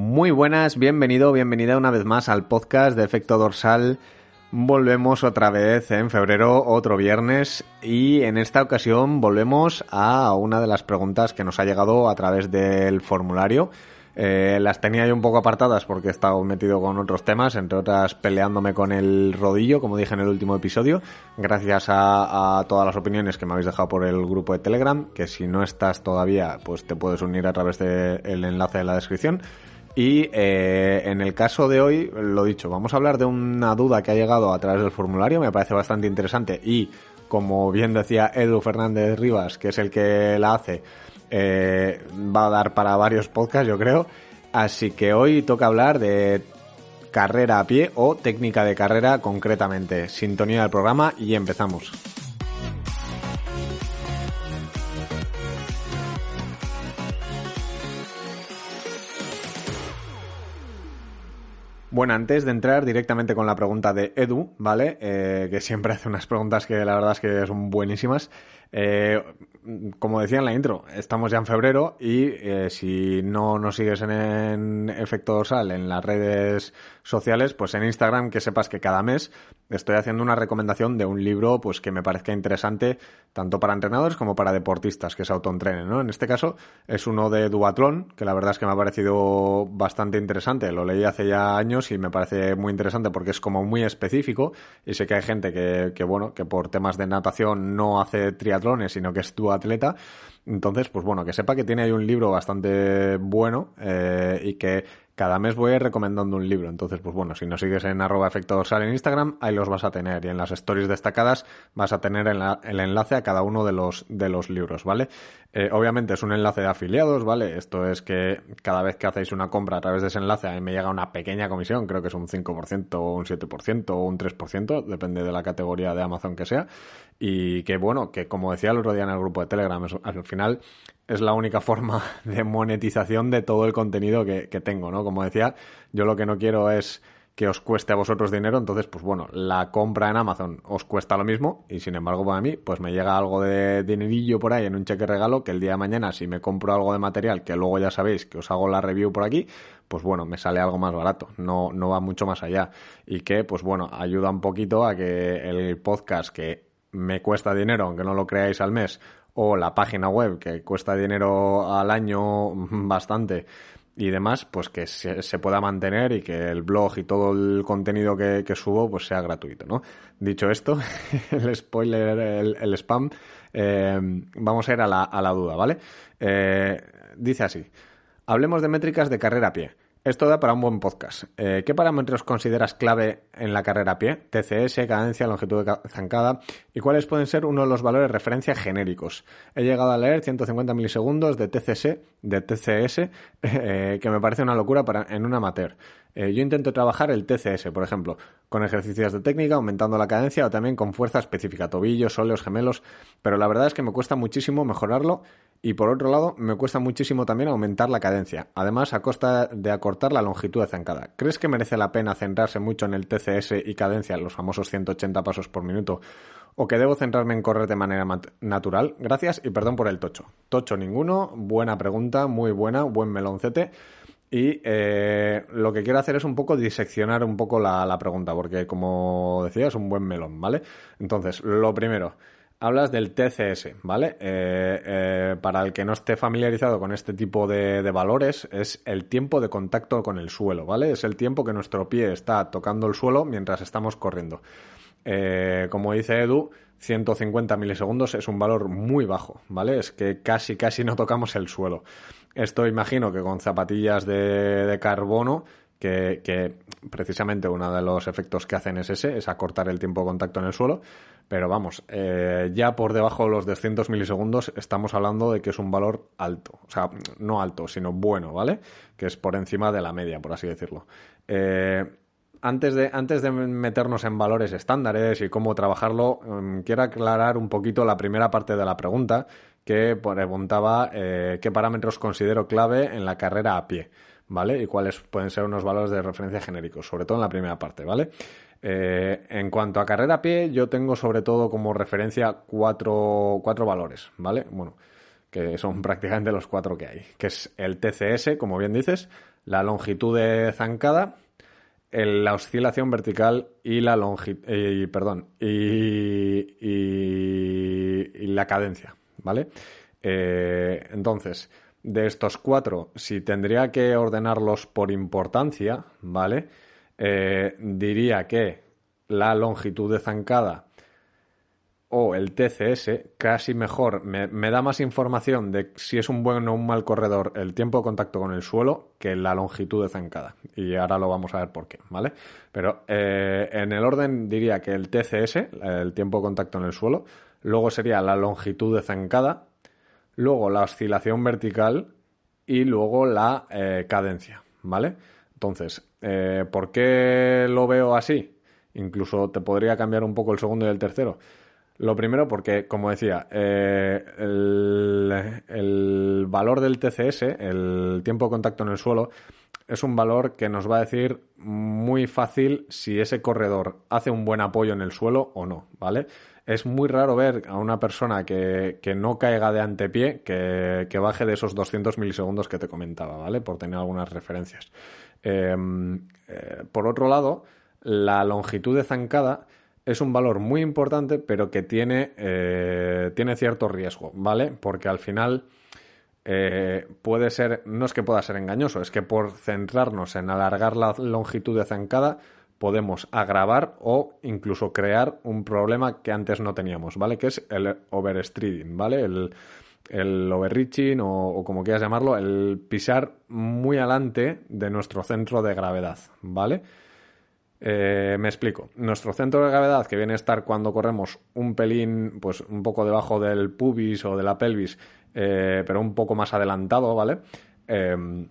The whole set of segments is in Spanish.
Muy buenas, bienvenido, bienvenida una vez más al podcast de Efecto Dorsal. Volvemos otra vez en febrero, otro viernes, y en esta ocasión volvemos a una de las preguntas que nos ha llegado a través del formulario. Eh, las tenía yo un poco apartadas porque he estado metido con otros temas, entre otras peleándome con el rodillo, como dije en el último episodio, gracias a, todas las opiniones que me habéis dejado por el grupo de Telegram, que si no estás todavía, pues te puedes unir a través del enlace de la descripción. Y eh, en el caso de hoy, lo dicho, vamos a hablar de una duda que ha llegado a través del formulario, me parece bastante interesante y como bien decía Edu Fernández Rivas, que es el que la hace, eh, va a dar para varios podcasts, yo creo. Así que hoy toca hablar de carrera a pie o técnica de carrera concretamente. Sintonía del programa y empezamos. Bueno, antes de entrar directamente con la pregunta de Edu, ¿vale? Eh, que siempre hace unas preguntas que la verdad es que son buenísimas. Eh, como decía en la intro, estamos ya en febrero y eh, si no nos sigues en, Efecto Dorsal en las redes sociales, pues en Instagram que sepas que cada mes estoy haciendo una recomendación de un libro pues que me parezca interesante tanto para entrenadores como para deportistas que se autoentrenen, ¿no? En este caso es uno de Duatlón, que la verdad es que me ha parecido bastante interesante. Lo leí hace ya años y me parece muy interesante porque es como muy específico y sé que hay gente que, que bueno, que por temas de natación no hace sino que es atleta. Entonces, pues bueno, que sepa que tiene ahí un libro bastante bueno eh, y que cada mes voy recomendando un libro. Entonces, pues bueno, si nos sigues en arroba efecto dorsal en Instagram, ahí los vas a tener. Y en las stories destacadas vas a tener el, enlace a cada uno de los, de los libros, ¿vale? Eh, obviamente es un enlace de afiliados, ¿vale? Esto es que cada vez que hacéis una compra a través de ese enlace, a mí me llega una pequeña comisión, creo que es un 5% o un 7% o un 3%, depende de la categoría de Amazon que sea. Y que bueno, que como decía el otro día en el grupo de Telegram, al final es la única forma de monetización de todo el contenido que, tengo, ¿no? Como decía, yo lo que no quiero es que os cueste a vosotros dinero, entonces, pues bueno, la compra en Amazon os cuesta lo mismo y sin embargo para mí, pues me llega algo de dinerillo por ahí en un cheque regalo que el día de mañana si me compro algo de material que luego ya sabéis que os hago la review por aquí, pues bueno, me sale algo más barato, no, no va mucho más allá y que, pues bueno, ayuda un poquito a que el podcast que me cuesta dinero, aunque no lo creáis al mes, o la página web que cuesta dinero al año bastante y demás, pues que se, pueda mantener y que el blog y todo el contenido que, subo pues sea gratuito, ¿no? Dicho esto, el spoiler, el, spam, eh, vamos a ir a la, a la duda, ¿vale? Eh, dice así, hablemos de métricas de carrera a pie. Esto da para un buen podcast. Eh, ¿Qué parámetros consideras clave en la carrera a pie? TCS, cadencia, longitud de zancada. ¿Y cuáles pueden ser uno de los valores referencia genéricos? He llegado a leer 150 milisegundos de TCS, de TCS, eh, que me parece una locura para, en un amateur. Eh, yo intento trabajar el TCS, por ejemplo, con ejercicios de técnica, aumentando la cadencia o también con fuerza específica, tobillos, óleos, gemelos, pero la verdad es que me cuesta muchísimo mejorarlo y por otro lado, me cuesta muchísimo también aumentar la cadencia, además a costa de acortar la longitud de zancada. ¿Crees que merece la pena centrarse mucho en el TCS y cadencia, los famosos 180 pasos por minuto, o que debo centrarme en correr de manera natural? Gracias y perdón por el tocho. Tocho ninguno, buena pregunta, muy buena, buen meloncete. Y eh, lo que quiero hacer es un poco diseccionar un poco la, pregunta, porque como decía, es un buen melón, ¿vale? Entonces, lo primero, hablas del TCS, ¿vale? Eh, eh, para el que no esté familiarizado con este tipo de, valores, es el tiempo de contacto con el suelo, ¿vale? Es el tiempo que nuestro pie está tocando el suelo mientras estamos corriendo. Eh, como dice Edu, 150 milisegundos es un valor muy bajo, ¿vale? Es que casi, casi no tocamos el suelo. Esto imagino que con zapatillas de, carbono que, precisamente uno de los efectos que hacen es ese, es acortar el tiempo de contacto en el suelo, pero vamos, eh, ya por debajo de los 200 milisegundos estamos hablando de que es un valor alto. O sea, no alto, sino bueno, ¿vale? Que es por encima de la media, por así decirlo. Eh, antes de, antes de meternos en valores estándares y cómo trabajarlo, mm, quiero aclarar un poquito la primera parte de la pregunta que preguntaba eh, qué parámetros considero clave en la carrera a pie, ¿vale? Y cuáles pueden ser unos valores de referencia genéricos, sobre todo en la primera parte, ¿vale? Eh, en cuanto a carrera a pie, yo tengo sobre todo como referencia cuatro, cuatro valores, ¿vale? Bueno, que son prácticamente los cuatro que hay, que es el TCS, como bien dices, la longitud de zancada, la oscilación vertical y la longitud, perdón, y, y, la cadencia, ¿vale? Eh, entonces, de estos cuatro, si tendría que ordenarlos por importancia, ¿vale? Eh, diría que la longitud de zancada o el TCS, casi mejor, me, da más información de si es un buen o un mal corredor el tiempo de contacto con el suelo que la longitud de zancada. Y ahora lo vamos a ver por qué, ¿vale? Pero eh, en el orden diría que el TCS, el tiempo de contacto en el suelo, luego sería la longitud de zancada, luego la oscilación vertical y luego la eh, cadencia, ¿vale? Entonces, eh, ¿por qué lo veo así? Incluso te podría cambiar un poco el segundo y el tercero. Lo primero porque, como decía, eh, el, valor del TCS, el tiempo de contacto en el suelo, es un valor que nos va a decir muy fácil si ese corredor hace un buen apoyo en el suelo o no, ¿vale? Es muy raro ver a una persona que, no caiga de antepié que, que, baje de esos 200 milisegundos que te comentaba, ¿vale? Por tener algunas referencias. Em, eh, por otro lado, la longitud de zancada es un valor muy importante, pero que tiene, eh, tiene cierto riesgo, ¿vale? Porque al final eh, puede ser, no es que pueda ser engañoso, es que por centrarnos en alargar la longitud de zancada, podemos agravar o incluso crear un problema que antes no teníamos, ¿vale? Que es el overstreeding, ¿vale? El, el overreaching o, o, como quieras llamarlo, el pisar muy adelante de nuestro centro de gravedad, ¿vale? Eh, me explico. Nuestro centro de gravedad, que viene a estar cuando corremos un pelín, pues un poco debajo del pubis o de la pelvis, eh, pero un poco más adelantado, ¿vale? Em,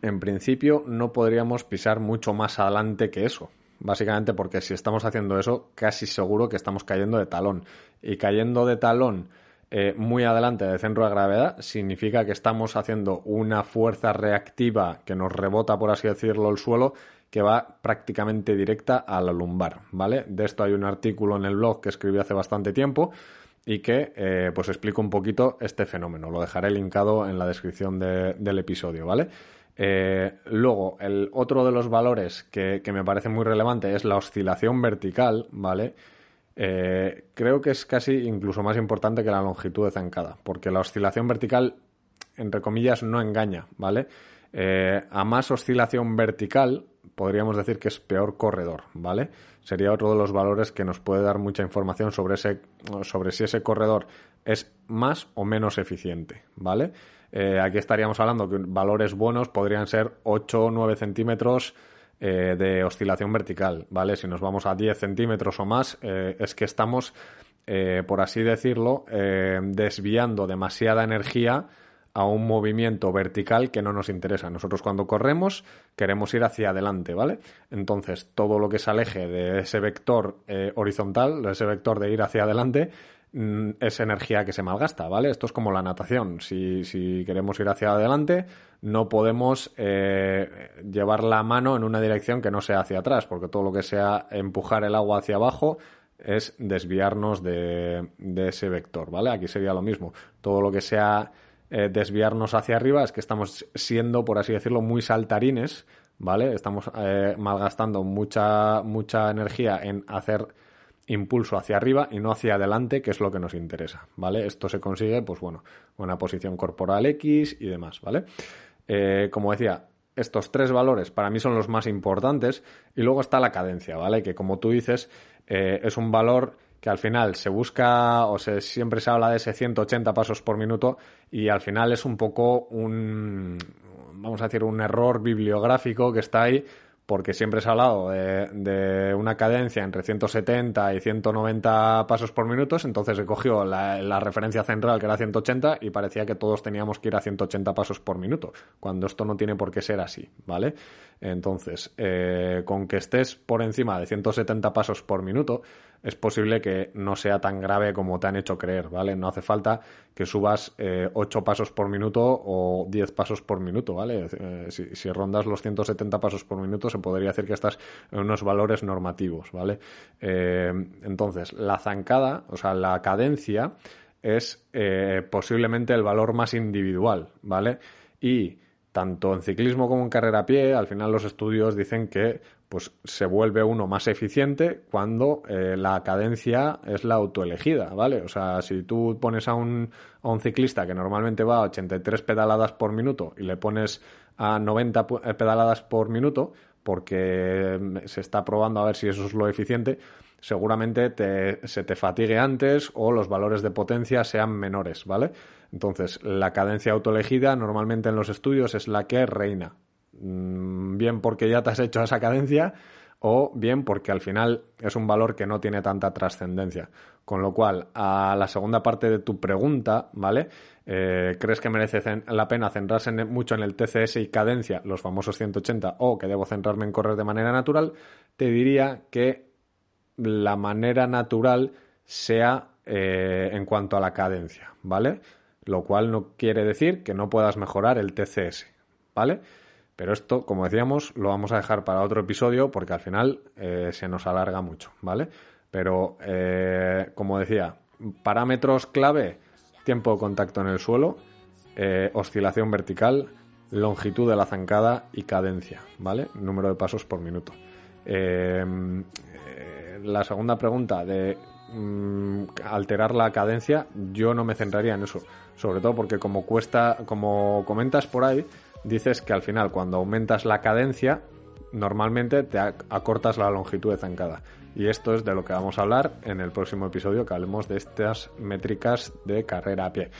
en principio no podríamos pisar mucho más adelante que eso. Básicamente porque si estamos haciendo eso, casi seguro que estamos cayendo de talón. Y cayendo de talón eh, muy adelante del centro de gravedad significa que estamos haciendo una fuerza reactiva que nos rebota, por así decirlo, el suelo que va prácticamente directa a la lumbar, ¿vale? De esto hay un artículo en el blog que escribí hace bastante tiempo y que eh, pues explico un poquito este fenómeno. Lo dejaré linkado en la descripción del episodio, ¿vale? Eh, luego, el otro de los valores que, me parece muy relevante es la oscilación vertical, ¿vale? Eh, creo que es casi incluso más importante que la longitud de zancada, porque la oscilación vertical, entre comillas, no engaña, ¿vale? a más oscilación vertical, podríamos decir que es peor corredor, ¿vale? Sería otro de los valores que nos puede dar mucha información sobre, ese, sobre si ese corredor es más o menos eficiente, ¿vale? Eh, aquí estaríamos hablando que valores buenos podrían ser 8 o 9 centímetros eh, de oscilación vertical, ¿vale? Si nos vamos a 10 centímetros o más, eh, es que estamos, por así decirlo, desviando demasiada energía a un movimiento vertical que no nos interesa. Nosotros cuando corremos queremos ir hacia adelante, ¿vale? Entonces, todo lo que se aleje de ese vector eh, horizontal, de ese vector de ir hacia adelante, mm, es energía que se malgasta, ¿vale? Esto es como la natación. Si, si queremos ir hacia adelante, no podemos eh, llevar la mano en una dirección que no sea hacia atrás, porque todo lo que sea empujar el agua hacia abajo es desviarnos de, de ese vector, ¿vale? Aquí sería lo mismo. Todo lo que sea eh, desviarnos hacia arriba es que estamos siendo, por así decirlo, muy saltarines, ¿vale? Estamos eh, malgastando mucha, mucha energía en hacer impulso hacia arriba y no hacia adelante, que es lo que nos interesa, ¿vale? Esto se consigue, pues bueno, una posición corporal X y demás, ¿vale? Eh, como decía, estos tres valores para mí son los más importantes y luego está la cadencia, ¿vale? Que como tú dices, es un valor que al final se busca o se, siempre se habla de ese 180 pasos por minuto y al final es un poco un, vamos a decir, un error bibliográfico que está ahí porque siempre se ha hablado de, una cadencia entre 170 y 190 pasos por minuto, entonces se cogió la, referencia central que era 180 y parecía que todos teníamos que ir a 180 pasos por minuto, cuando esto no tiene por qué ser así, ¿vale? Entonces, eh, con que estés por encima de 170 pasos por minuto, es posible que no sea tan grave como te han hecho creer, ¿vale? No hace falta que subas eh, 8 pasos por minuto o 10 pasos por minuto, ¿vale? Eh, si, rondas los 170 pasos por minuto, se podría decir que estás en unos valores normativos, ¿vale? Eh, entonces, la zancada, o sea, la cadencia es posiblemente el valor más individual, ¿vale? Y tanto en ciclismo como en carrera a pie, al final los estudios dicen que pues se vuelve uno más eficiente cuando eh, la cadencia es la autoelegida, ¿vale? O sea, si tú pones a un, ciclista que normalmente va a 83 pedaladas por minuto y le pones a 90 eh, pedaladas por minuto, porque mm, se está probando a ver si eso es lo eficiente, seguramente se te fatigue antes o los valores de potencia sean menores, ¿vale? Entonces, la cadencia autoelegida normalmente en los estudios es la que reina. Mm, bien porque ya te has hecho esa cadencia o bien porque al final es un valor que no tiene tanta trascendencia. Con lo cual, a la segunda parte de tu pregunta, ¿vale? Eh, ¿Crees que merece la pena centrarse mucho en el TCS y cadencia, los famosos 180, o que debo centrarme en correr de manera natural? Te diría que la manera natural sea eh, en cuanto a la cadencia, ¿vale? Lo cual no quiere decir que no puedas mejorar el TCS, ¿vale? Pero esto, como decíamos, lo vamos a dejar para otro episodio porque al final eh, se nos alarga mucho, ¿vale? Pero, eh, como decía, parámetros clave, tiempo de contacto en el suelo, oscilación vertical, longitud de la zancada y cadencia, ¿vale? Número de pasos por minuto. Eh, la segunda pregunta de mm, alterar la cadencia, yo no me centraría en eso. Sobre todo porque como cuesta, como comentas por ahí, dices que al final cuando aumentas la cadencia, normalmente te acortas la longitud de zancada. Y esto es de lo que vamos a hablar en el próximo episodio que hablemos de estas métricas de carrera a pie.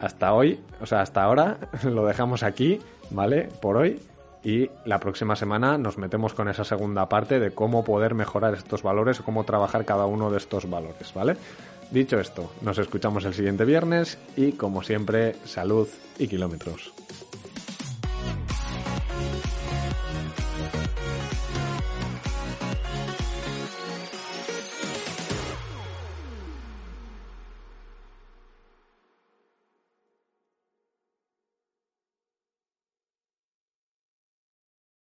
Hasta hoy, o sea, hasta ahora lo dejamos aquí, ¿vale? Por hoy y la próxima semana nos metemos con esa segunda parte de cómo poder mejorar estos valores o cómo trabajar cada uno de estos valores, ¿vale? Dicho esto, nos escuchamos el siguiente viernes y como siempre, salud y kilómetros.